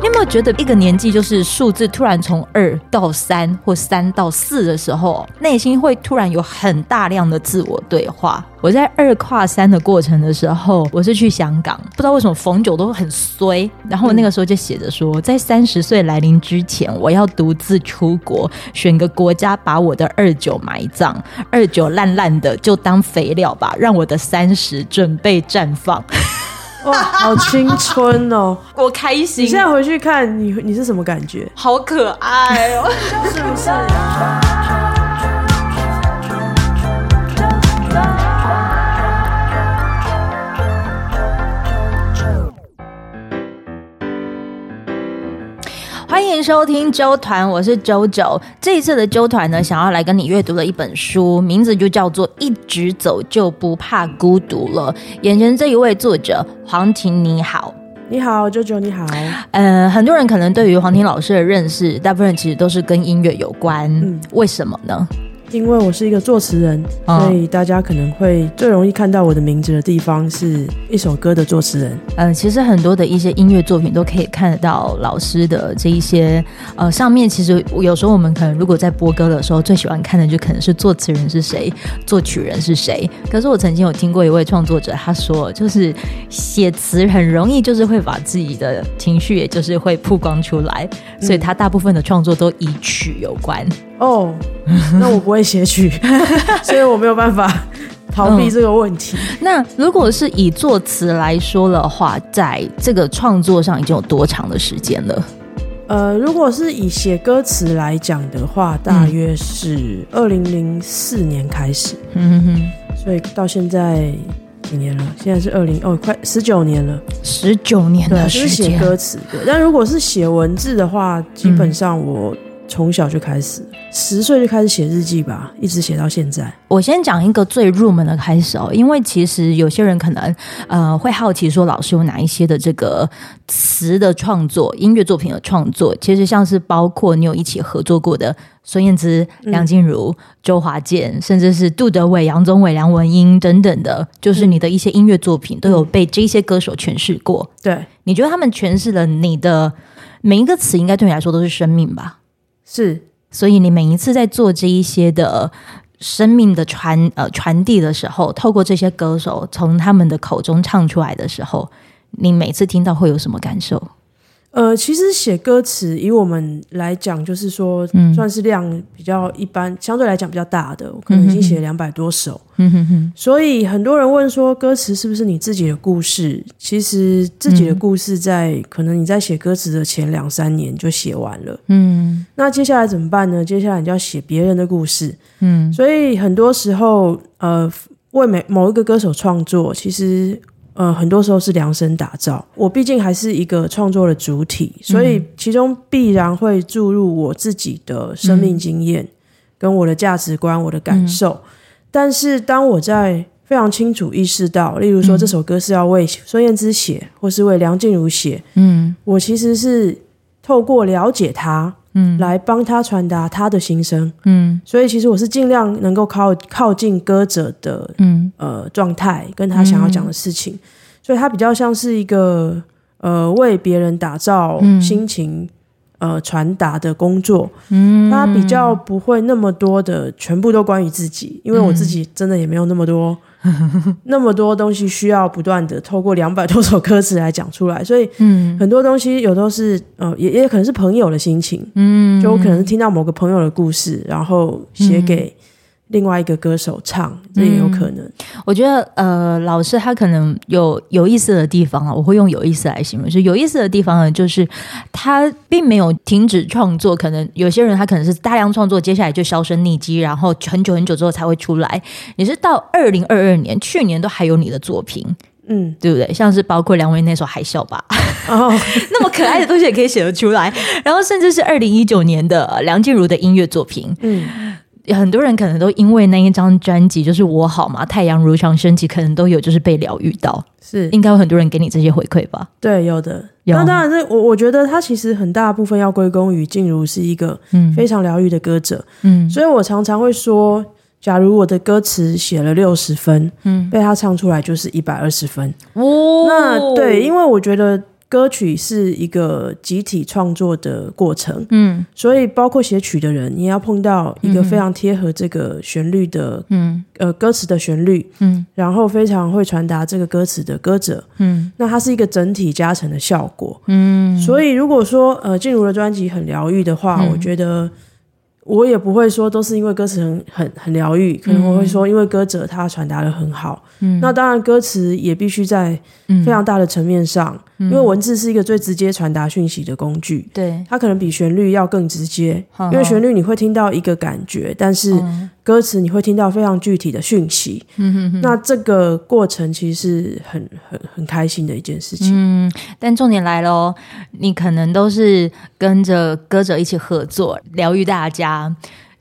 你有没有觉得一个年纪就是数字突然从二到三或三到四的时候，内心会突然有很大量的自我对话？我在二跨三的过程的时候，我是去香港，不知道为什么逢九都很衰，然后我那个时候就写着说，在三十岁来临之前，我要独自出国，选个国家把我的二九埋葬，二九烂烂的就当肥料吧，让我的三十准备绽放。哇，好青春哦！我开心。你现在回去看你，你是什么感觉？好可爱哦，是不是？欢迎收听周团，我是周周。这一次的周团呢，想要来跟你阅读的一本书，名字就叫做《一直走就不怕孤独了》。眼前这一位作者黄婷，你好，你好，舅舅，你好。呃，很多人可能对于黄婷老师的认识，大部分人其实都是跟音乐有关。嗯，为什么呢？因为我是一个作词人，所以大家可能会最容易看到我的名字的地方是一首歌的作词人。嗯、呃，其实很多的一些音乐作品都可以看得到老师的这一些呃上面。其实有时候我们可能如果在播歌的时候，最喜欢看的就可能是作词人是谁，作曲人是谁。可是我曾经有听过一位创作者，他说就是写词很容易，就是会把自己的情绪，也就是会曝光出来，所以他大部分的创作都以曲有关。哦，那我不会写曲，所以我没有办法逃避这个问题。嗯。那如果是以作词来说的话，在这个创作上已经有多长的时间了？呃，如果是以写歌词来讲的话，大约是二零零四年开始，嗯哼哼，所以到现在几年了？现在是二零哦，快十九年了，十九年的时间。是写歌词，对。但如果是写文字的话，基本上我。从小就开始，十岁就开始写日记吧，一直写到现在。我先讲一个最入门的开始哦，因为其实有些人可能呃会好奇说，老师有哪一些的这个词的创作、音乐作品的创作，其实像是包括你有一起合作过的孙燕姿、梁静茹、嗯、周华健，甚至是杜德伟、杨宗纬、梁文音等等的，就是你的一些音乐作品都有被这些歌手诠释过。对，你觉得他们诠释了你的每一个词，应该对你来说都是生命吧？是，所以你每一次在做这一些的生命的传呃传递的时候，透过这些歌手从他们的口中唱出来的时候，你每次听到会有什么感受？呃，其实写歌词以我们来讲，就是说，算是量比较一般，嗯、相对来讲比较大的，我可能已经写了两百多首。嗯哼哼。所以很多人问说，歌词是不是你自己的故事？其实自己的故事在、嗯、可能你在写歌词的前两三年就写完了。嗯。那接下来怎么办呢？接下来你就要写别人的故事。嗯。所以很多时候，呃，为每某一个歌手创作，其实。呃，很多时候是量身打造。我毕竟还是一个创作的主体，所以其中必然会注入我自己的生命经验，跟我的价值观、我的感受。嗯、但是，当我在非常清楚意识到，例如说这首歌是要为孙燕姿写，或是为梁静茹写，嗯，我其实是透过了解他。嗯，来帮他传达他的心声。嗯，所以其实我是尽量能够靠靠近歌者的嗯。呃状态，跟他想要讲的事情，嗯、所以他比较像是一个呃为别人打造心情、嗯、呃传达的工作。嗯，他比较不会那么多的全部都关于自己，因为我自己真的也没有那么多。那么多东西需要不断的透过两百多首歌词来讲出来，所以嗯很多东西有都是呃，也也可能是朋友的心情，嗯，就我可能是听到某个朋友的故事，然后写给。另外一个歌手唱，这也有可能。嗯、我觉得，呃，老师他可能有有意思的地方啊，我会用有意思来形容。就有意思的地方呢，就是他并没有停止创作。可能有些人他可能是大量创作，接下来就销声匿迹，然后很久很久之后才会出来。你是到二零二二年，去年都还有你的作品，嗯，对不对？像是包括梁文那首《海啸吧》，哦，那么可爱的东西也可以写得出来。然后甚至是二零一九年的梁静茹的音乐作品，嗯。很多人可能都因为那一张专辑，就是我好嘛？太阳如常升起，可能都有就是被疗愈到，是应该有很多人给你这些回馈吧？对，有的。有那当然是我，我觉得他其实很大部分要归功于静茹是一个非常疗愈的歌者，嗯，所以我常常会说，假如我的歌词写了六十分，嗯，被他唱出来就是一百二十分，哦，那对，因为我觉得。歌曲是一个集体创作的过程，嗯，所以包括写曲的人，你要碰到一个非常贴合这个旋律的，嗯，呃，歌词的旋律，嗯，然后非常会传达这个歌词的歌者，嗯，那它是一个整体加成的效果，嗯，所以如果说呃，静茹的专辑很疗愈的话，嗯，我觉得。我也不会说都是因为歌词很很很疗愈，可能我会说因为歌者他传达的很好。嗯，那当然歌词也必须在非常大的层面上，嗯，因为文字是一个最直接传达讯息的工具。对，它可能比旋律要更直接，因为旋律你会听到一个感觉，但是歌词你会听到非常具体的讯息。嗯哼哼，那这个过程其实是很很很开心的一件事情。嗯，但重点来了，你可能都是跟着歌者一起合作，疗愈大家。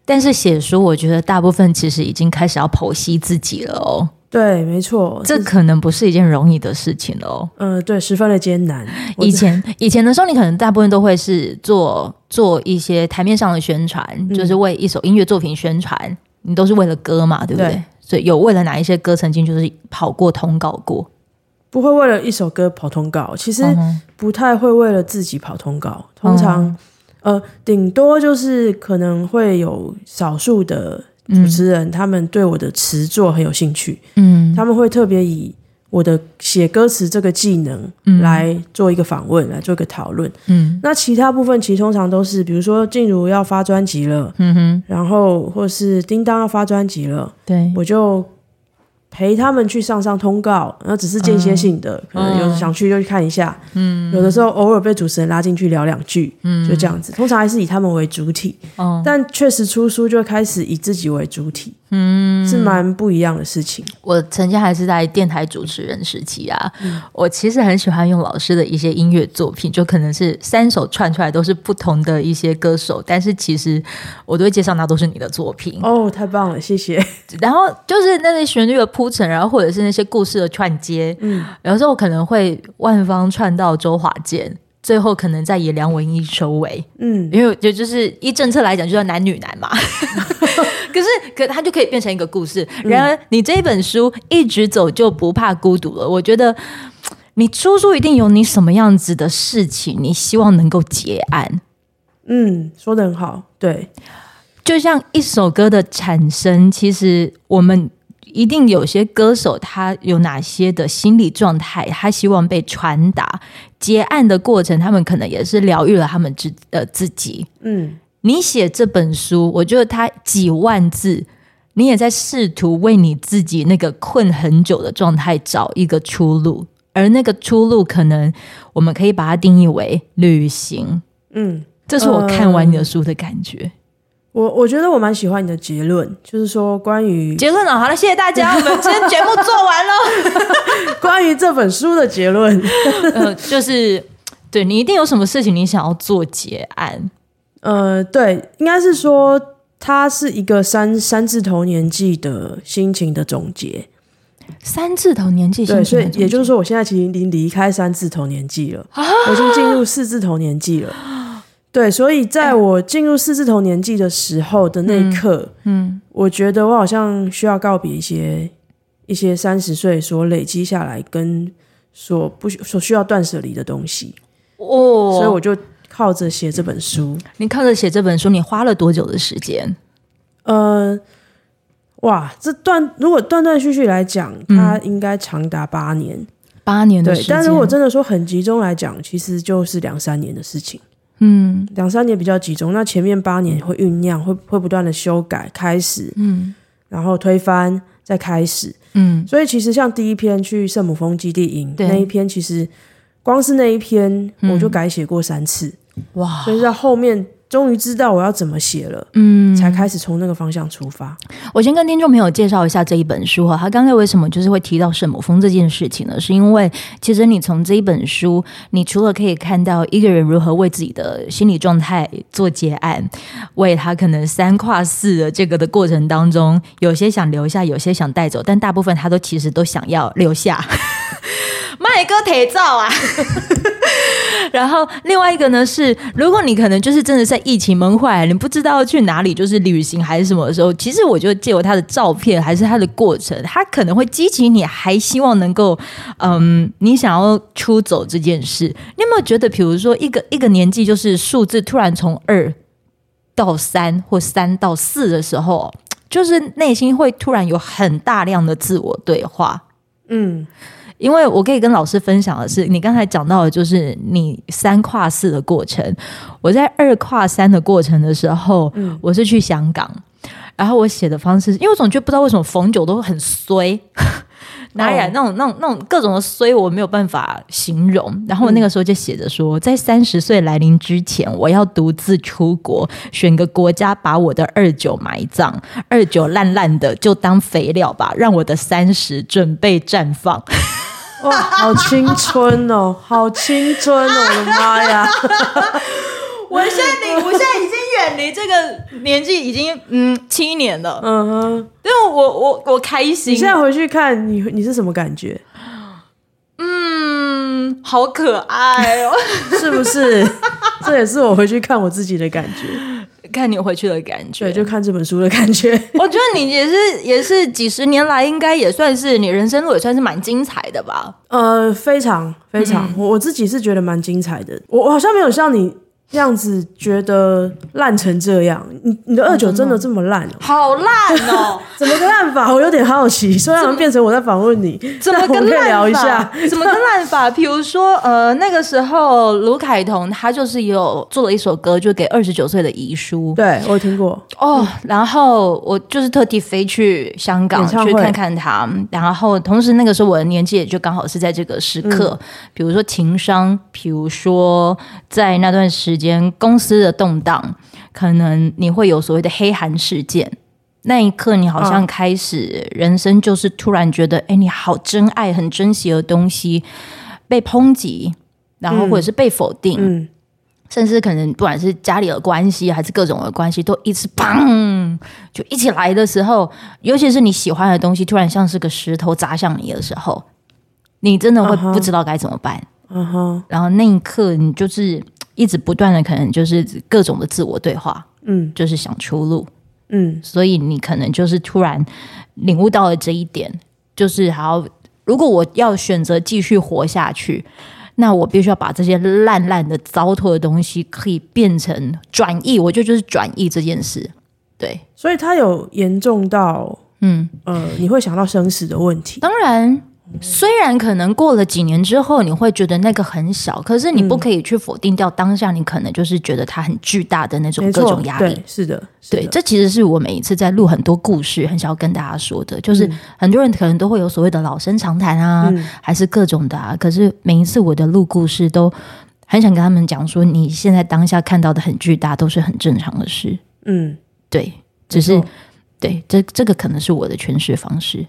但是写书，我觉得大部分其实已经开始要剖析自己了哦。对，没错，这可能不是一件容易的事情哦。嗯、呃，对，十分的艰难。以前 以前的时候，你可能大部分都会是做做一些台面上的宣传，嗯、就是为一首音乐作品宣传，你都是为了歌嘛，对不对？对，所以有为了哪一些歌曾经就是跑过通告过？不会为了一首歌跑通告，其实不太会为了自己跑通告，通常、嗯。呃，顶多就是可能会有少数的主持人，嗯、他们对我的词作很有兴趣，嗯，他们会特别以我的写歌词这个技能来做一个访问，嗯、来做一个讨论，嗯，那其他部分其实通常都是，比如说静茹要发专辑了，嗯哼，然后或是叮当要发专辑了，对，我就。陪他们去上上通告，然后只是间歇性的，嗯、可能有想去就去看一下。嗯，有的时候偶尔被主持人拉进去聊两句，嗯，就这样子。通常还是以他们为主体，嗯，但确实出书就开始以自己为主体。嗯，是蛮不一样的事情。我曾经还是在电台主持人时期啊，嗯、我其实很喜欢用老师的一些音乐作品，就可能是三首串出来都是不同的一些歌手，但是其实我都会介绍那都是你的作品。哦，太棒了，谢谢。然后就是那些旋律的铺陈，然后或者是那些故事的串接，嗯，有时候我可能会万方串到周华健。最后可能再以梁文音收尾，嗯，因为就就是依政策来讲，就叫男女男嘛。可是，可它就可以变成一个故事。然而，你这一本书一直走就不怕孤独了。我觉得你出书一定有你什么样子的事情，你希望能够结案。嗯，说的很好。对，就像一首歌的产生，其实我们。一定有些歌手，他有哪些的心理状态，他希望被传达。结案的过程，他们可能也是疗愈了他们自呃自己。嗯，你写这本书，我觉得它几万字，你也在试图为你自己那个困很久的状态找一个出路，而那个出路，可能我们可以把它定义为旅行。嗯，这是我看完你的书的感觉。呃我我觉得我蛮喜欢你的结论，就是说关于结论了。好了，谢谢大家，我们今天节目做完了。关于这本书的结论，呃，就是对你一定有什么事情你想要做结案。呃，对，应该是说它是一个三三字头年纪的心情的总结。三字头年纪，对，所以也就是说，我现在其实已经离开三字头年纪了，啊、我已经进入四字头年纪了。对，所以在我进入四字头年纪的时候的那一刻，嗯，嗯，我觉得我好像需要告别一些一些三十岁所累积下来跟所不所需要断舍离的东西哦，所以我就靠着写这本书。你靠着写这本书，你花了多久的时间？呃，哇，这段如果断断续续来讲，它应该长达八年，八年的时间。对，但如果真的说很集中来讲，其实就是两三年的事情。嗯，两三年比较集中，那前面八年会酝酿，会会不断的修改，开始，嗯，然后推翻，再开始，嗯，所以其实像第一篇去圣母峰基地营那一篇，其实光是那一篇我就改写过三次，嗯、哇，所以在后面。终于知道我要怎么写了，嗯，才开始从那个方向出发。我先跟听众朋友介绍一下这一本书哈。他刚才为什么就是会提到圣母峰这件事情呢？是因为其实你从这一本书，你除了可以看到一个人如何为自己的心理状态做结案，为他可能三跨四的这个的过程当中，有些想留下，有些想带走，但大部分他都其实都想要留下。麦哥铁照啊！然后另外一个呢是，如果你可能就是真的在疫情闷坏，你不知道去哪里就是旅行还是什么的时候，其实我就借由他的照片还是他的过程，他可能会激起你还希望能够，嗯，你想要出走这件事。你有没有觉得，比如说一个一个年纪，就是数字突然从二到三或三到四的时候，就是内心会突然有很大量的自我对话？嗯。因为我可以跟老师分享的是，你刚才讲到的就是你三跨四的过程。我在二跨三的过程的时候，嗯，我是去香港，然后我写的方式，因为我总觉得不知道为什么逢九都很衰，哪里来那种那种那种各种的衰，我没有办法形容。然后我那个时候就写着说，在三十岁来临之前，我要独自出国，选个国家把我的二九埋葬，二九烂烂的就当肥料吧，让我的三十准备绽放。哇，好青春哦，好青春哦！我的妈呀！我现在离，我现在已经远离这个年纪已经嗯七年了。嗯哼，但我我我开心。你现在回去看你，你是什么感觉？嗯，好可爱哦，是不是？这也是我回去看我自己的感觉。看你回去的感觉，对，就看这本书的感觉。我觉得你也是，也是几十年来，应该也算是你人生路也算是蛮精彩的吧？呃，非常非常，我、嗯、我自己是觉得蛮精彩的。我我好像没有像你。这样子觉得烂成这样，你你的二九真的这么烂？喔？好烂哦！怎么个烂法？我有点好奇，虽然变成我在访问你，怎么跟聊一下？怎么个烂法？比如说，呃，那个时候卢凯彤他就是有做了一首歌，就给二十九岁的遗书。对，我有听过哦。然后我就是特地飞去香港去看看他，然后同时那个时候我的年纪也就刚好是在这个时刻，嗯、比如说情商，比如说在那段时。间公司的动荡，可能你会有所谓的黑函事件。那一刻，你好像开始人生，就是突然觉得，哎、嗯，你好珍爱、很珍惜的东西被抨击，然后或者是被否定，嗯、甚至可能不管是家里的关系还是各种的关系，都一次砰就一起来的时候，尤其是你喜欢的东西突然像是个石头砸向你的时候，你真的会不知道该怎么办。嗯哼，然后那一刻，你就是。一直不断的，可能就是各种的自我对话，嗯，就是想出路，嗯，所以你可能就是突然领悟到了这一点，就是好，如果我要选择继续活下去，那我必须要把这些烂烂的、糟透的东西可以变成转移，我觉得就是转移这件事，对，所以它有严重到，嗯。呃，你会想到生死的问题，当然。虽然可能过了几年之后，你会觉得那个很小，可是你不可以去否定掉当下，你可能就是觉得它很巨大的那种各种压力。对，是的，是的，对，这其实是我每一次在录很多故事，很想要跟大家说的，就是很多人可能都会有所谓的老生常谈啊，嗯、还是各种的啊。可是每一次我的录故事，都很想跟他们讲说，你现在当下看到的很巨大，都是很正常的事。嗯，对，只是对，这这个可能是我的诠释方式。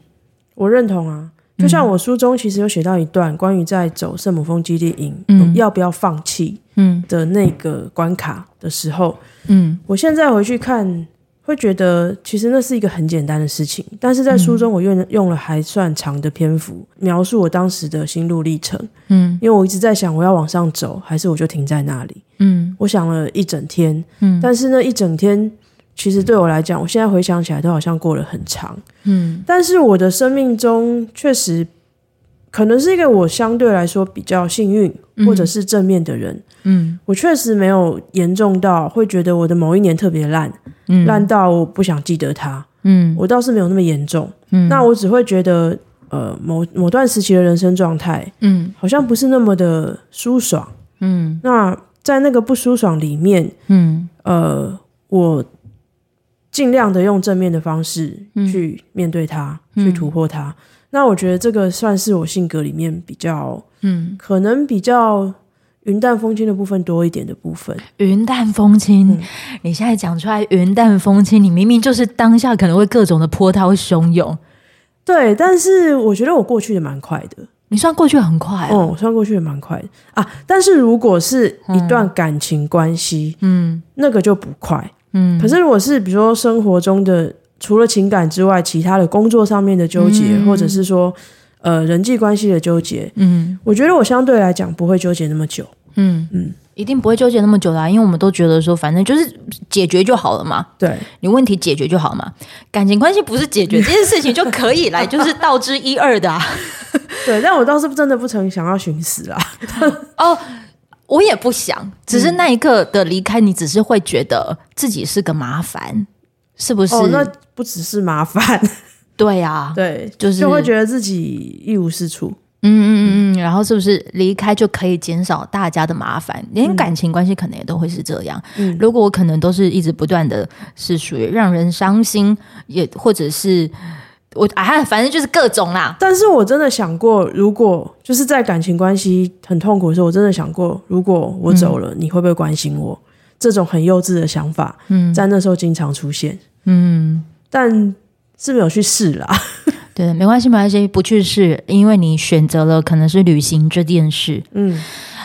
我认同啊。就像我书中其实有写到一段关于在走圣母峰基地营，嗯，要不要放弃，嗯。的那个关卡的时候，嗯，我现在回去看会觉得其实那是一个很简单的事情，但是在书中我用用了还算长的篇幅描述我当时的心路历程，嗯，因为我一直在想我要往上走还是我就停在那里，嗯，我想了一整天，嗯，但是那一整天。其实对我来讲，我现在回想起来都好像过了很长，嗯，但是我的生命中确实可能是一个我相对来说比较幸运或者是正面的人，嗯，我确实没有严重到会觉得我的某一年特别烂，嗯，烂到我不想记得它，嗯，我倒是没有那么严重，嗯，那我只会觉得，呃，某某段时期的人生状态，嗯，好像不是那么的舒爽，嗯，那在那个不舒爽里面，嗯，呃，我。尽量的用正面的方式去面对它，嗯、去突破它。那我觉得这个算是我性格里面比较，嗯，可能比较云淡风轻的部分多一点的部分。云淡风轻，嗯、你现在讲出来云淡风轻，你明明就是当下可能会各种的波涛汹涌。对，但是我觉得我过去的蛮快的。你算过去很快，啊，哦，我算过去也蛮快的啊。但是如果是一段感情关系，嗯，那个就不快。嗯，可是如果是比如说生活中的除了情感之外，其他的工作上面的纠结，嗯、或者是说呃人际关系的纠结，嗯，我觉得我相对来讲不会纠结那么久，嗯嗯，一定不会纠结那么久啦啊，因为我们都觉得说，反正就是解决就好了嘛。对，你问题解决就好嘛。感情关系不是解决这件事情就可以来，就是道之一二的啊。对，但我倒是真的不曾想要寻死啊。哦，我也不想，只是那一刻的离开，你只是会觉得自己是个麻烦，是不是？哦，那不只是麻烦。对啊，对，就是就会觉得自己一无是处。嗯嗯嗯嗯，然后是不是离开就可以减少大家的麻烦？连感情关系可能也都会是这样。嗯，如果我可能都是一直不断的，是属于让人伤心，也或者是我啊，反正就是各种啦。但是我真的想过，如果就是在感情关系很痛苦的时候，我真的想过，如果我走了，嗯，你会不会关心我？这种很幼稚的想法，嗯，在那时候经常出现。嗯，但是没有去试啦。对，没关系，没关系，不去试，因为你选择了可能是旅行这件事。嗯，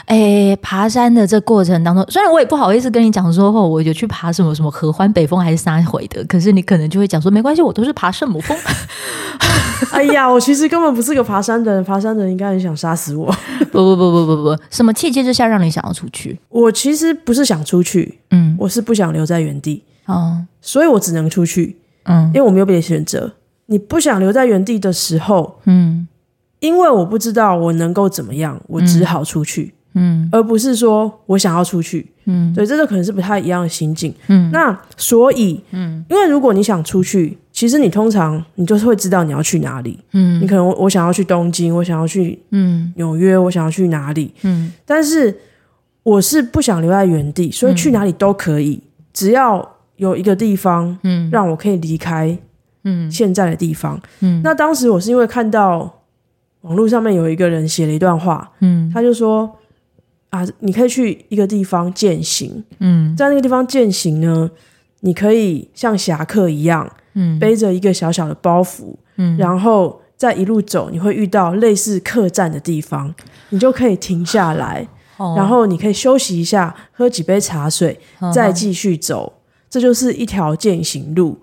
哎，爬山的这过程当中，虽然我也不好意思跟你讲说，哦，我有去爬什么什么合欢北峰还是三回的，可是你可能就会讲说，没关系，我都是爬圣母峰。哎呀，我其实根本不是个爬山的人，爬山的人应该很想杀死我。不不不不不不，什么契机之下让你想要出去？我其实不是想出去，嗯，我是不想留在原地，哦，所以我只能出去，嗯，因为我没有别的选择。你不想留在原地的时候，嗯，因为我不知道我能够怎么样，我只好出去，嗯，而不是说我想要出去，嗯，对，这个可能是不太一样的心境，嗯，那所以，嗯，因为如果你想出去，其实你通常你就是会知道你要去哪里，嗯，你可能我想要去东京，我想要去，嗯，纽约，我想要去哪里，嗯，但是我是不想留在原地，所以去哪里都可以，只要有一个地方，嗯，让我可以离开。嗯，现在的地方，嗯，那当时我是因为看到网络上面有一个人写了一段话，嗯，他就说啊，你可以去一个地方践行，嗯，在那个地方践行呢，你可以像侠客一样，嗯，背着一个小小的包袱，嗯，然后再一路走，你会遇到类似客栈的地方，你就可以停下来，哦，然后你可以休息一下，喝几杯茶水，再继续走，哦，这就是一条践行路。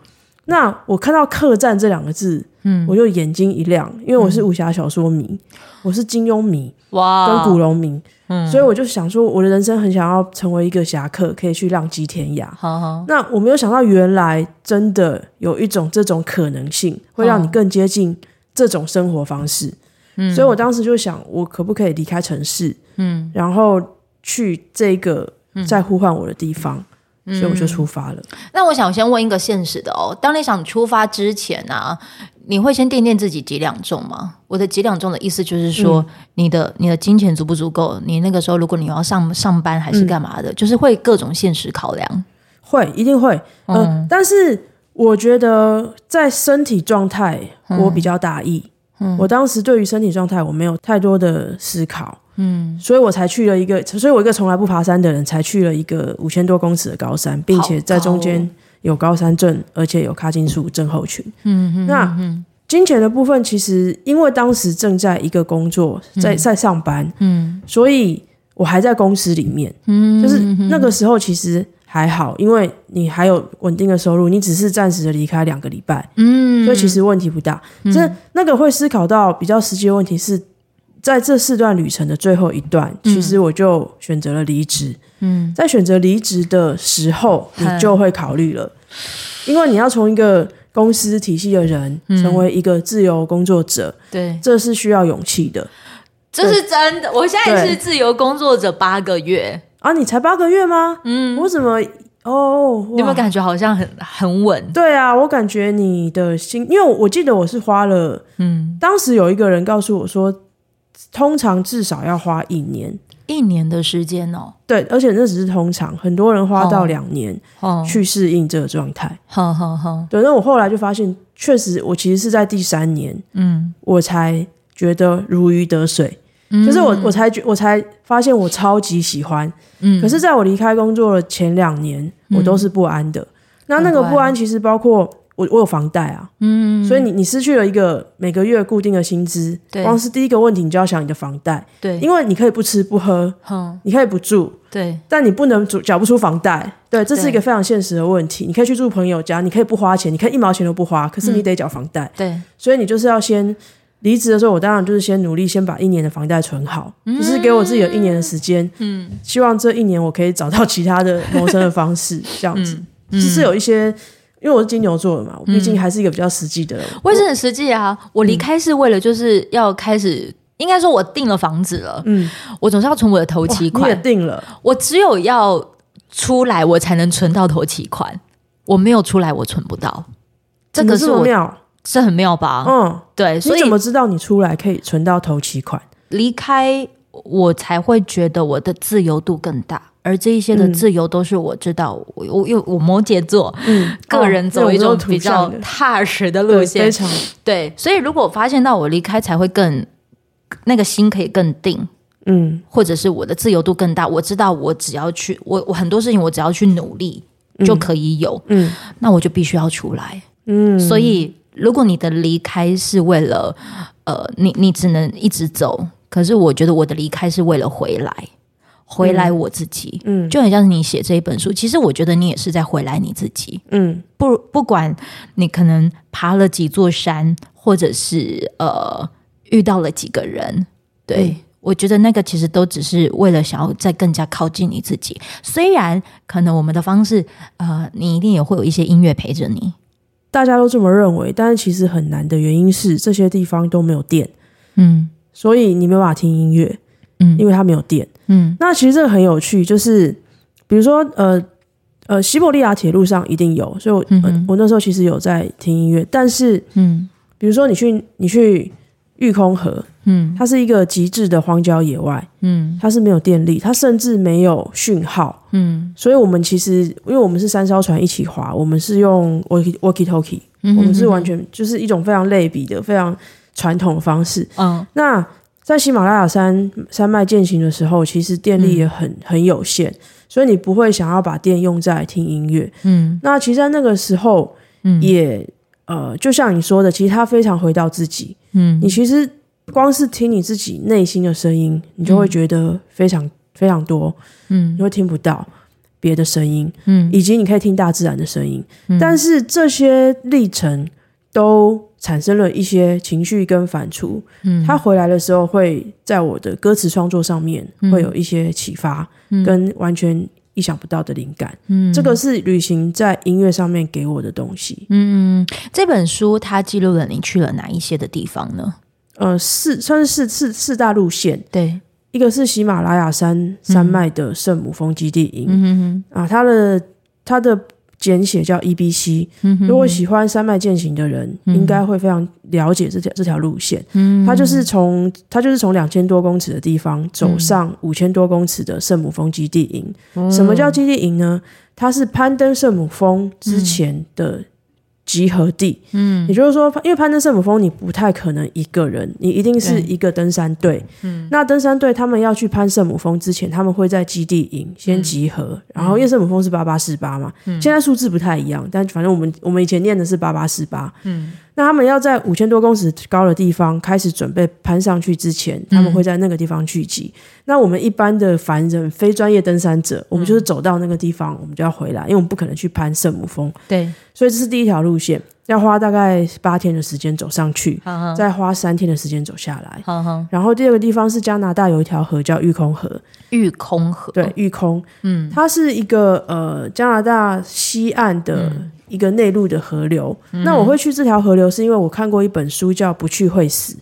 那我看到“客栈”这两个字，嗯，我就眼睛一亮，因为我是武侠小说迷，嗯、我是金庸迷，哇，跟古龙迷，嗯，所以我就想说，我的人生很想要成为一个侠客，可以去浪迹天涯。好好，那我没有想到，原来真的有一种这种可能性，会让你更接近这种生活方式。嗯，所以我当时就想，我可不可以离开城市，嗯，然后去这个在呼唤我的地方。所以我就出发了。嗯，那我想先问一个现实的哦，当你想出发之前啊，你会先掂掂自己几两重吗？我的几两重的意思就是说，你的、嗯、你的金钱足不足够？你那个时候如果你要上上班还是干嘛的，嗯、就是会各种现实考量。会，一定会。嗯、呃，但是我觉得在身体状态，我比较大意。嗯，我当时对于身体状态，我没有太多的思考。嗯，所以我才去了一个，所以我一个从来不爬山的人，才去了一个五千多公尺的高山，并且在中间有高山症，而且有髂胫束症候群。嗯嗯，那金钱的部分，其实因为当时正在一个工作，在在上班，嗯，所以我还在公司里面，嗯，就是那个时候其实还好，因为你还有稳定的收入，你只是暂时的离开两个礼拜，嗯，所以其实问题不大。这那个会思考到比较实际的问题是。在这四段旅程的最后一段，嗯、其实我就选择了离职。嗯，在选择离职的时候，你就会考虑了，因为你要从一个公司体系的人，成为一个自由工作者，对，这是需要勇气的。这是真的。我现在是自由工作者八个月啊，你才八个月吗？嗯，我怎么哦？你有没有感觉好像很很稳？对啊，我感觉你的心，因为我记得我是花了，嗯，当时有一个人告诉我说。通常至少要花一年，一年的时间哦。对，而且那只是通常，很多人花到两年去适应这个状态。好好好。对，那我后来就发现，确实，我其实是在第三年，嗯，我才觉得如鱼得水，嗯、就是我我才觉我才发现我超级喜欢。嗯，可是在我离开工作的前两年，我都是不安的。嗯、那那个不安其实包括。我我有房贷啊，嗯，所以你你失去了一个每个月固定的薪资，对，光是第一个问题，你就要想你的房贷，对，因为你可以不吃不喝，嗯，你可以不住，对，但你不能缴不出房贷，对，这是一个非常现实的问题。你可以去住朋友家，你可以不花钱，你可以一毛钱都不花，可是你得缴房贷，对，所以你就是要先离职的时候，我当然就是先努力，先把一年的房贷存好，就、嗯、是给我自己有一年的时间。嗯，希望这一年我可以找到其他的谋生的方式，这样子。嗯，是有一些，因为我是金牛座的嘛，我毕竟还是一个比较实际的人。我也是很实际啊，我离开是为了就是要开始，嗯、应该说我订了房子了。嗯，我总是要存我的头期款。你也订了，我只有要出来，我才能存到头期款。我没有出来，我存不到。这个是我。是很妙吧？嗯，对，所以你怎么知道你出来可以存到头期款？离开我才会觉得我的自由度更大，而这一些的自由都是我知道，嗯、我我有我摩羯座，嗯，个人走一种比较踏实的路线，非常。对。所以如果我发现到我离开才会更那个心可以更定，嗯，或者是我的自由度更大，我知道我只要去我我很多事情我只要去努力就可以有，嗯，那我就必须要出来，嗯，所以。如果你的离开是为了，呃，你你只能一直走。可是我觉得我的离开是为了回来，回来我自己。嗯，就很像是你写这一本书，其实我觉得你也是在回来你自己。嗯，不不管你可能爬了几座山，或者是呃遇到了几个人，对，嗯，我觉得那个其实都只是为了想要再更加靠近你自己。虽然可能我们的方式，呃，你一定也会有一些音乐陪着你。大家都这么认为，但是其实很难的原因是这些地方都没有电，嗯，所以你没办法听音乐，嗯，因为它没有电，嗯。那其实这个很有趣，就是比如说，呃呃，西伯利亚铁路上一定有，所以我、嗯呃、我那时候其实有在听音乐，但是，嗯，比如说你去你去玉空河。嗯，它是一个极致的荒郊野外，嗯，它是没有电力，它甚至没有讯号，嗯，所以我们其实因为我们是三艘船一起划，我们是用 walkie walkie talkie，嗯，我们是完全就是一种非常类比的非常传统的方式，嗯，那在喜马拉雅山山脉践行的时候，其实电力也很很有限，所以你不会想要把电用在听音乐，嗯，那其实在那个时候也呃，就像你说的，其实他非常回到自己，嗯，你其实。光是听你自己内心的声音，你就会觉得非常非常多，嗯，你会听不到别的声音，嗯，以及你可以听大自然的声音，嗯，但是这些历程都产生了一些情绪跟反刍，嗯，他回来的时候会在我的歌词创作上面会有一些启发，嗯，跟完全意想不到的灵感，嗯，这个是旅行在音乐上面给我的东西，嗯，这本书它记录了你去了哪一些的地方呢？呃，四算是四四四大路线，对，一个是喜马拉雅山山脉的圣母峰基地营，嗯。啊，它的它的简写叫 EBC，嗯，如果喜欢山脉健行的人，嗯、应该会非常了解这条这条路线，嗯，它就是从它就是从两千多公尺的地方走上五千多公尺的圣母峰基地营，嗯，什么叫基地营呢？它是攀登圣母峰之前的。嗯集合地，嗯，也就是说，因为攀登圣母峰，你不太可能一个人，你一定是一个登山队。嗯，那登山队他们要去攀圣母峰之前，他们会在基地营先集合，嗯、然后因为圣母峰是八八四八嘛，嗯，现在数字不太一样，但反正我们我们以前念的是八八四八，嗯。那他们要在五千多公尺高的地方开始准备攀上去之前，他们会在那个地方聚集。嗯、那我们一般的凡人、非专业登山者，我们就是走到那个地方，我们就要回来，因为我们不可能去攀圣母峰。对，所以这是第一条路线，要花大概八天的时间走上去，再花三天的时间走下来。然后第二个地方是加拿大有一条河叫玉空河，玉空河。对玉空，嗯，它是一个呃加拿大西岸的。嗯。一个内陆的河流，嗯，那我会去这条河流，是因为我看过一本书叫《不去会死》，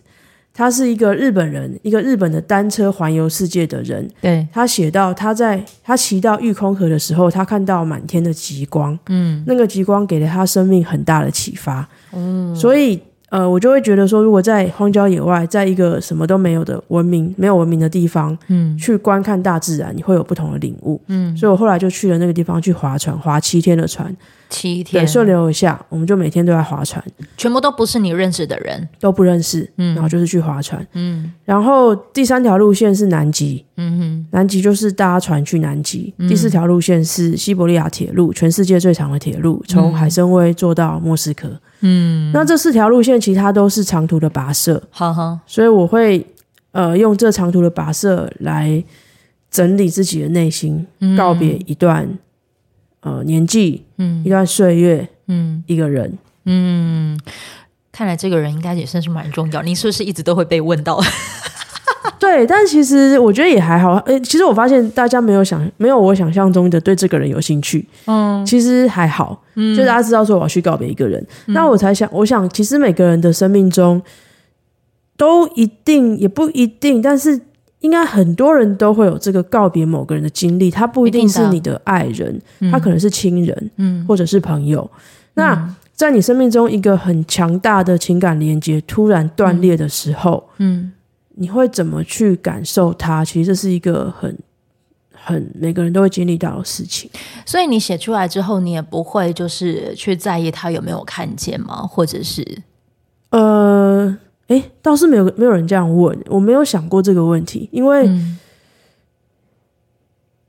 他是一个日本人，一个日本的单车环游世界的人。对，他写到他在他骑到御空河的时候，他看到满天的极光，嗯，那个极光给了他生命很大的启发。嗯，所以。呃，我就会觉得说，如果在荒郊野外，在一个什么都没有的文明、没有文明的地方，嗯，去观看大自然，你会有不同的领悟，嗯，所以我后来就去了那个地方去划船，划七天的船，七天，对，顺流而下，我们就每天都在划船，全部都不是你认识的人，都不认识，嗯，然后就是去划船，嗯，然后第三条路线是南极，嗯哼，南极就是搭船去南极，嗯，第四条路线是西伯利亚铁路，全世界最长的铁路，从海参崴坐到莫斯科。嗯，那这四条路线其他都是长途的跋涉，好好，所以我会呃用这长途的跋涉来整理自己的内心，嗯、告别一段呃年纪，嗯，一段岁月，嗯，一个人，嗯，看来这个人应该也算是蛮重要。你是不是一直都会被问到？对，但其实我觉得也还好。诶，其实我发现大家没有想，没有我想象中的对这个人有兴趣。嗯，其实还好。嗯，就大家知道说我要去告别一个人，嗯，那我才想，我想其实每个人的生命中都一定也不一定，但是应该很多人都会有这个告别某个人的经历。他不一定是你的爱人，他可能是亲人，嗯，或者是朋友。那在你生命中一个很强大的情感连接突然断裂的时候，嗯。嗯你会怎么去感受它？其实这是一个很、很每个人都会经历到的事情。所以你写出来之后，你也不会就是去在意他有没有看见吗？或者是，呃，诶，倒是没有没有人这样问，我没有想过这个问题，因为、嗯、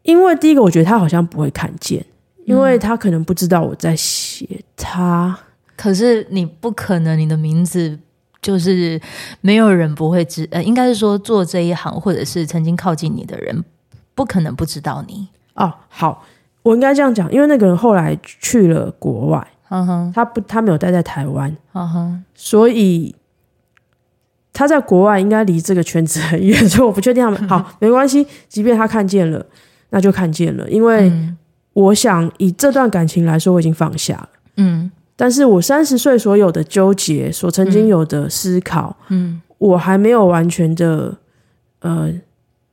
因为第一个，我觉得他好像不会看见，因为他可能不知道我在写他。可是你不可能，你的名字。就是没有人不会知，呃，应该是说做这一行或者是曾经靠近你的人，不可能不知道你哦。好，我应该这样讲，因为那个人后来去了国外，嗯哼，他不，他没有待在台湾，嗯哼，所以他在国外应该离这个圈子很远，所以我不确定他们。好，没关系，即便他看见了，那就看见了，因为我想以这段感情来说，我已经放下了，嗯。但是我三十岁所有的纠结，所曾经有的思考，嗯，我还没有完全的呃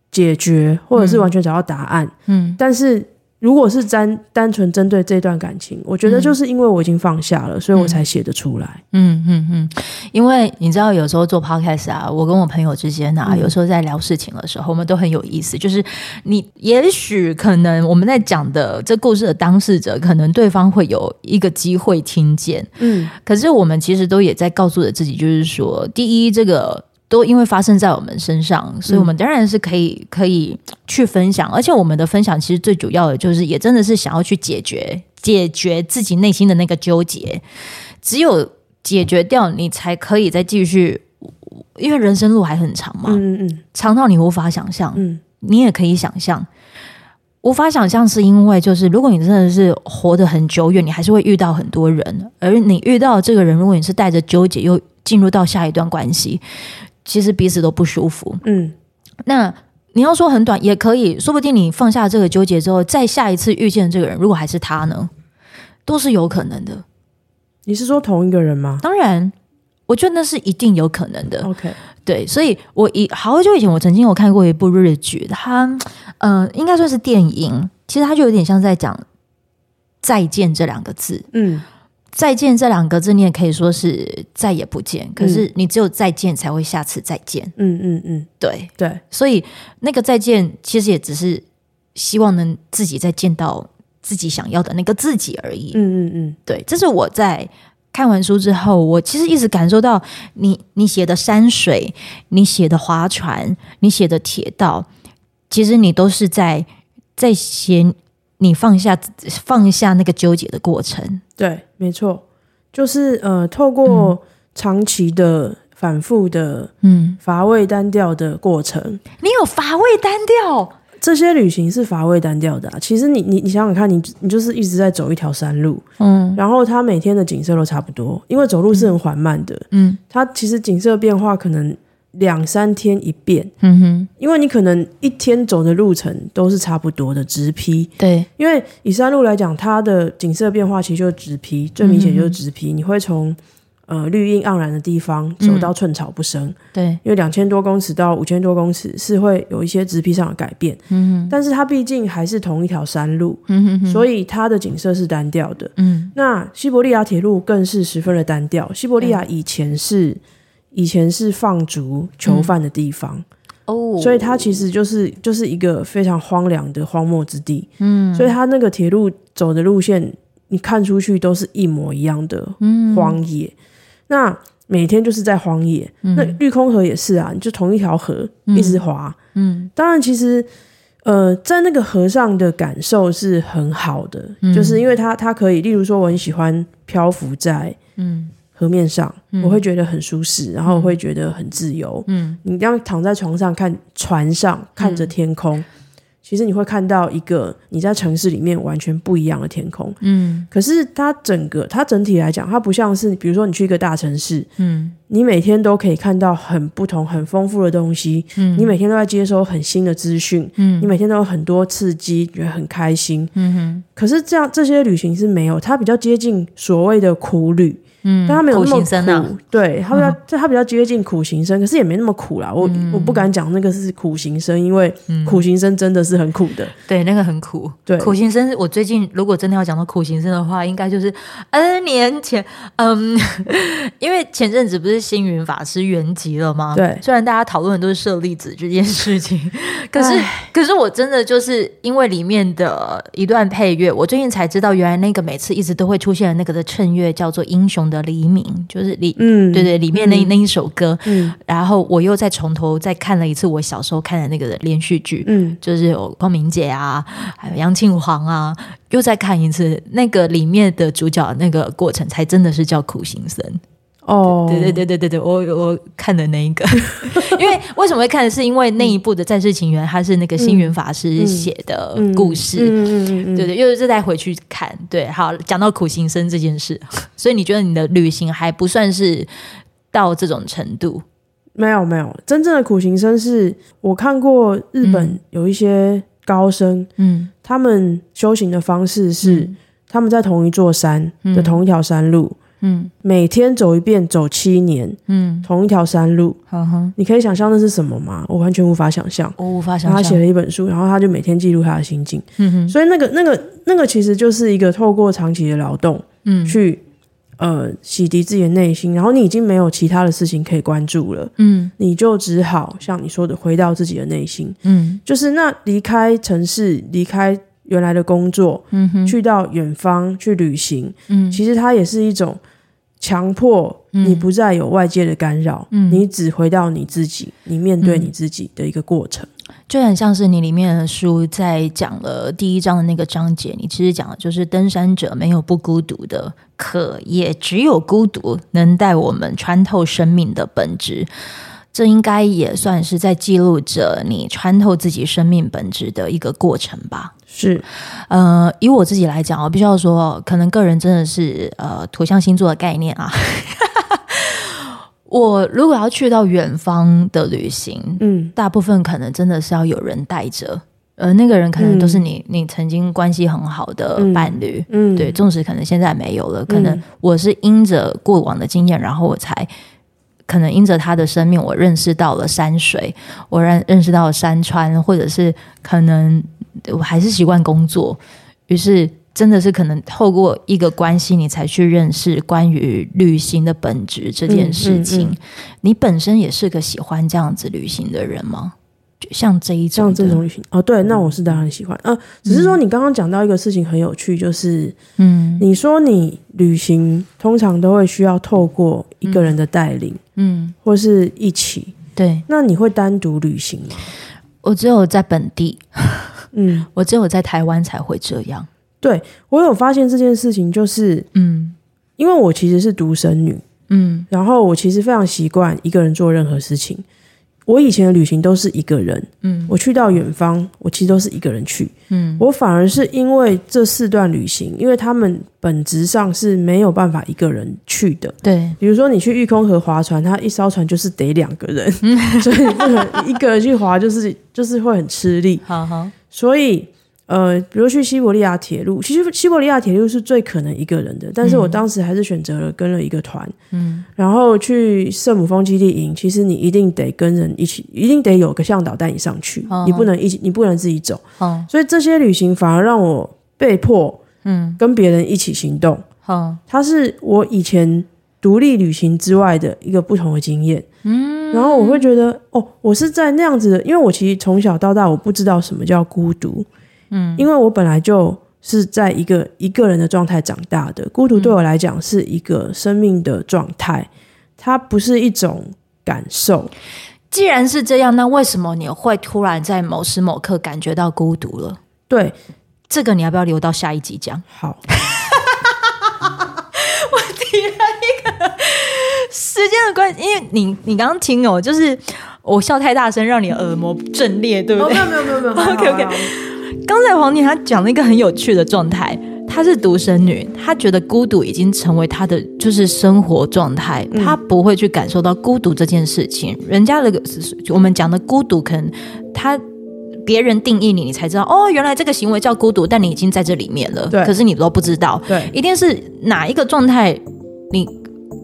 解决，或者是完全找到答案，嗯，但是。如果是单单纯针对这段感情，我觉得就是因为我已经放下了，嗯、所以我才写得出来。嗯嗯嗯，因为你知道，有时候做 podcast 啊，我跟我朋友之间啊，嗯、有时候在聊事情的时候，我们都很有意思。就是你也许可能我们在讲的这故事的当事者，可能对方会有一个机会听见。嗯，可是我们其实都也在告诉着自己，就是说，第一，这个。都因为发生在我们身上，所以我们当然是可以可以去分享，而且我们的分享其实最主要的就是，也真的是想要去解决解决自己内心的那个纠结。只有解决掉，你才可以再继续，因为人生路还很长嘛，嗯嗯，长到你无法想象，嗯，你也可以想象，无法想象是因为就是，如果你真的是活得很久远，你还是会遇到很多人，而你遇到这个人，如果你是带着纠结又进入到下一段关系。其实彼此都不舒服，嗯，那你要说很短也可以，说不定你放下这个纠结之后，再下一次遇见这个人，如果还是他呢，都是有可能的。你是说同一个人吗？当然，我觉得那是一定有可能的。OK，对，所以我以好久以前我曾经有看过一部日剧，它嗯、呃，应该算是电影，其实它就有点像在讲再见这两个字，嗯。再见这两个字，你也可以说是再也不见。可是你只有再见才会下次再见。嗯嗯嗯，对对。所以那个再见，其实也只是希望能自己再见到自己想要的那个自己而已。嗯嗯嗯，对。这是我在看完书之后，我其实一直感受到你你写的山水，你写的划船，你写的铁道，其实你都是在在写。你放下放下那个纠结的过程，对，没错，就是呃，透过长期的、反复的、嗯，乏味单调的过程。你有乏味单调？这些旅行是乏味单调的啊。其实你你你想想看，你你就是一直在走一条山路，嗯，然后它每天的景色都差不多，因为走路是很缓慢的，嗯，它其实景色变化可能。两三天一遍，嗯哼，因为你可能一天走的路程都是差不多的直批，对，因为以山路来讲，它的景色变化其实就是直批，最明显就是直批。嗯、你会从呃绿荫盎然的地方走到寸草不生，对、嗯，因为两千多公尺到五千多公尺是会有一些直批上的改变，嗯哼，但是它毕竟还是同一条山路，嗯哼，所以它的景色是单调的，嗯，那西伯利亚铁路更是十分的单调。西伯利亚以前是。以前是放逐囚犯的地方，哦、嗯，所以它其实就是就是一个非常荒凉的荒漠之地，嗯，所以它那个铁路走的路线，你看出去都是一模一样的荒野，嗯、那每天就是在荒野，嗯、那绿空河也是啊，就同一条河一直滑，嗯，嗯。当然其实呃，在那个河上的感受是很好的，嗯、就是因为它它可以，例如说我很喜欢漂浮在，嗯。河面上，我会觉得很舒适，嗯、然后我会觉得很自由。嗯，你这样躺在床上看船上，看着天空，嗯、其实你会看到一个你在城市里面完全不一样的天空。嗯，可是它整个它整体来讲，它不像是比如说你去一个大城市，嗯，你每天都可以看到很不同、很丰富的东西，嗯，你每天都在接收很新的资讯，嗯，你每天都有很多刺激，觉得很开心，嗯哼。可是这样这些旅行是没有，它比较接近所谓的苦旅。嗯，但他没有那么苦，对他比较，嗯、他比较接近苦行僧，可是也没那么苦啦。我、嗯、我不敢讲那个是苦行僧，因为苦行僧真的是很苦的。嗯、对，那个很苦。对，苦行僧，我最近如果真的要讲到苦行僧的话，应该就是 N 年前，嗯，因为前阵子不是星云法师圆寂了吗？对，虽然大家讨论的都是舍利子这件事情，可是可是我真的就是因为里面的一段配乐，我最近才知道，原来那个每次一直都会出现的那个的衬乐叫做英雄的黎明，就是里，嗯，对对，里面那、嗯、那一首歌，嗯，然后我又再从头再看了一次我小时候看的那个连续剧，嗯，就是有光明姐啊，还有杨庆煌啊，又再看一次那个里面的主角那个过程，才真的是叫苦行僧。哦，对对对对对对，我我看的那一个，因为为什么会看的是因为那一部的《战世情缘》，它是那个星云法师写的故事，嗯嗯嗯，对对，又是再回去看，对，好，讲到苦行僧这件事，所以你觉得你的旅行还不算是到这种程度？没有没有，真正的苦行僧是我看过日本有一些高僧，嗯，他们修行的方式是他们在同一座山的同一条山路。嗯，每天走一遍，走七年，嗯，同一条山路，你可以想象那是什么吗？我完全无法想象，我无法想象。他写了一本书，然后他就每天记录他的心境，嗯哼，所以那个、那个、那个其实就是一个透过长期的劳动，嗯，去呃洗涤自己的内心，然后你已经没有其他的事情可以关注了，嗯，你就只好像你说的回到自己的内心，嗯，就是那离开城市，离开。原来的工作，嗯哼，去到远方去旅行，嗯，其实它也是一种强迫你不再有外界的干扰，嗯，你只回到你自己，你面对你自己的一个过程，就很像是你里面的书在讲了第一章的那个章节，你其实讲的就是登山者没有不孤独的，可也只有孤独能带我们穿透生命的本质。这应该也算是在记录着你穿透自己生命本质的一个过程吧。是，呃，以我自己来讲，我必须要说，可能个人真的是呃土象星座的概念啊。我如果要去到远方的旅行，嗯，大部分可能真的是要有人带着，呃那个人可能都是你、嗯、你曾经关系很好的伴侣，嗯，对，纵使可能现在没有了，可能我是因着过往的经验，然后我才。可能因着他的生命，我认识到了山水，我认认识到了山川，或者是可能我还是习惯工作，于是真的是可能透过一个关系，你才去认识关于旅行的本质这件事情。嗯嗯嗯、你本身也是个喜欢这样子旅行的人吗？就像这一种像这种旅行哦，对，那我是当然喜欢。呃，只是说你刚刚讲到一个事情很有趣，就是嗯，你说你旅行通常都会需要透过一个人的带领，嗯，或是一起，对，那你会单独旅行吗？我只有在本地，嗯，我只有在台湾才会这样。对，我有发现这件事情，就是嗯，因为我其实是独生女，嗯，然后我其实非常习惯一个人做任何事情。我以前的旅行都是一个人，嗯，我去到远方，我其实都是一个人去，嗯，我反而是因为这四段旅行，因为他们本质上是没有办法一个人去的，对，比如说你去玉空河划船，它一艘船就是得两个人，嗯、所以不能一个人去划，就是就是会很吃力，好好，所以。呃，比如去西伯利亚铁路，其实西伯利亚铁路是最可能一个人的，但是我当时还是选择了跟了一个团，嗯，然后去圣母峰基地营，其实你一定得跟人一起，一定得有个向导带你上去，哦、你不能一起，你不能自己走，哦，所以这些旅行反而让我被迫，嗯，跟别人一起行动，嗯，它是我以前独立旅行之外的一个不同的经验，嗯，然后我会觉得，哦，我是在那样子的，因为我其实从小到大我不知道什么叫孤独。嗯，因为我本来就是在一个一个人的状态长大的，孤独对我来讲是一个生命的状态，它不是一种感受。既然是这样，那为什么你会突然在某时某刻感觉到孤独了？对，这个你要不要留到下一集讲？好，我提了一个时间的关系，因为你你刚刚听哦，就是。我笑太大声，让你耳膜震裂，对不对？没有没有没有没有。OK OK。刚才黄婷她讲了一个很有趣的状态，她是独生女，她觉得孤独已经成为她的就是生活状态，她不会去感受到孤独这件事情。人家的我们讲的孤独，可能她别人定义你，你才知道哦，原来这个行为叫孤独，但你已经在这里面了，对，可是你都不知道，对，一定是哪一个状态你。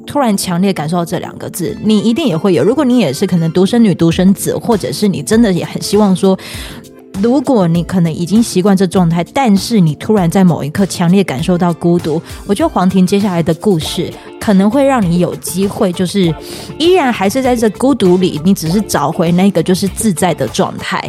突然强烈感受到这两个字，你一定也会有。如果你也是可能独生女、独生子，或者是你真的也很希望说，如果你可能已经习惯这状态，但是你突然在某一刻强烈感受到孤独，我觉得黄婷接下来的故事可能会让你有机会，就是依然还是在这孤独里，你只是找回那个就是自在的状态。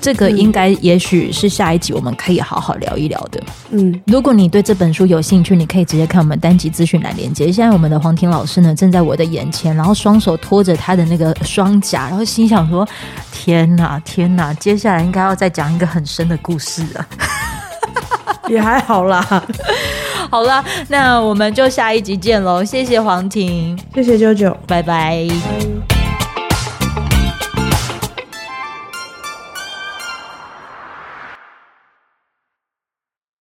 这个应该也许是下一集我们可以好好聊一聊的。嗯，如果你对这本书有兴趣，你可以直接看我们单集资讯栏连接。现在我们的黄婷老师呢，正在我的眼前，然后双手托着他的那个双颊，然后心想说：“天哪，天哪，接下来应该要再讲一个很深的故事了。”也还好啦，好了，那我们就下一集见喽。谢谢黄婷，谢谢啾啾，拜拜。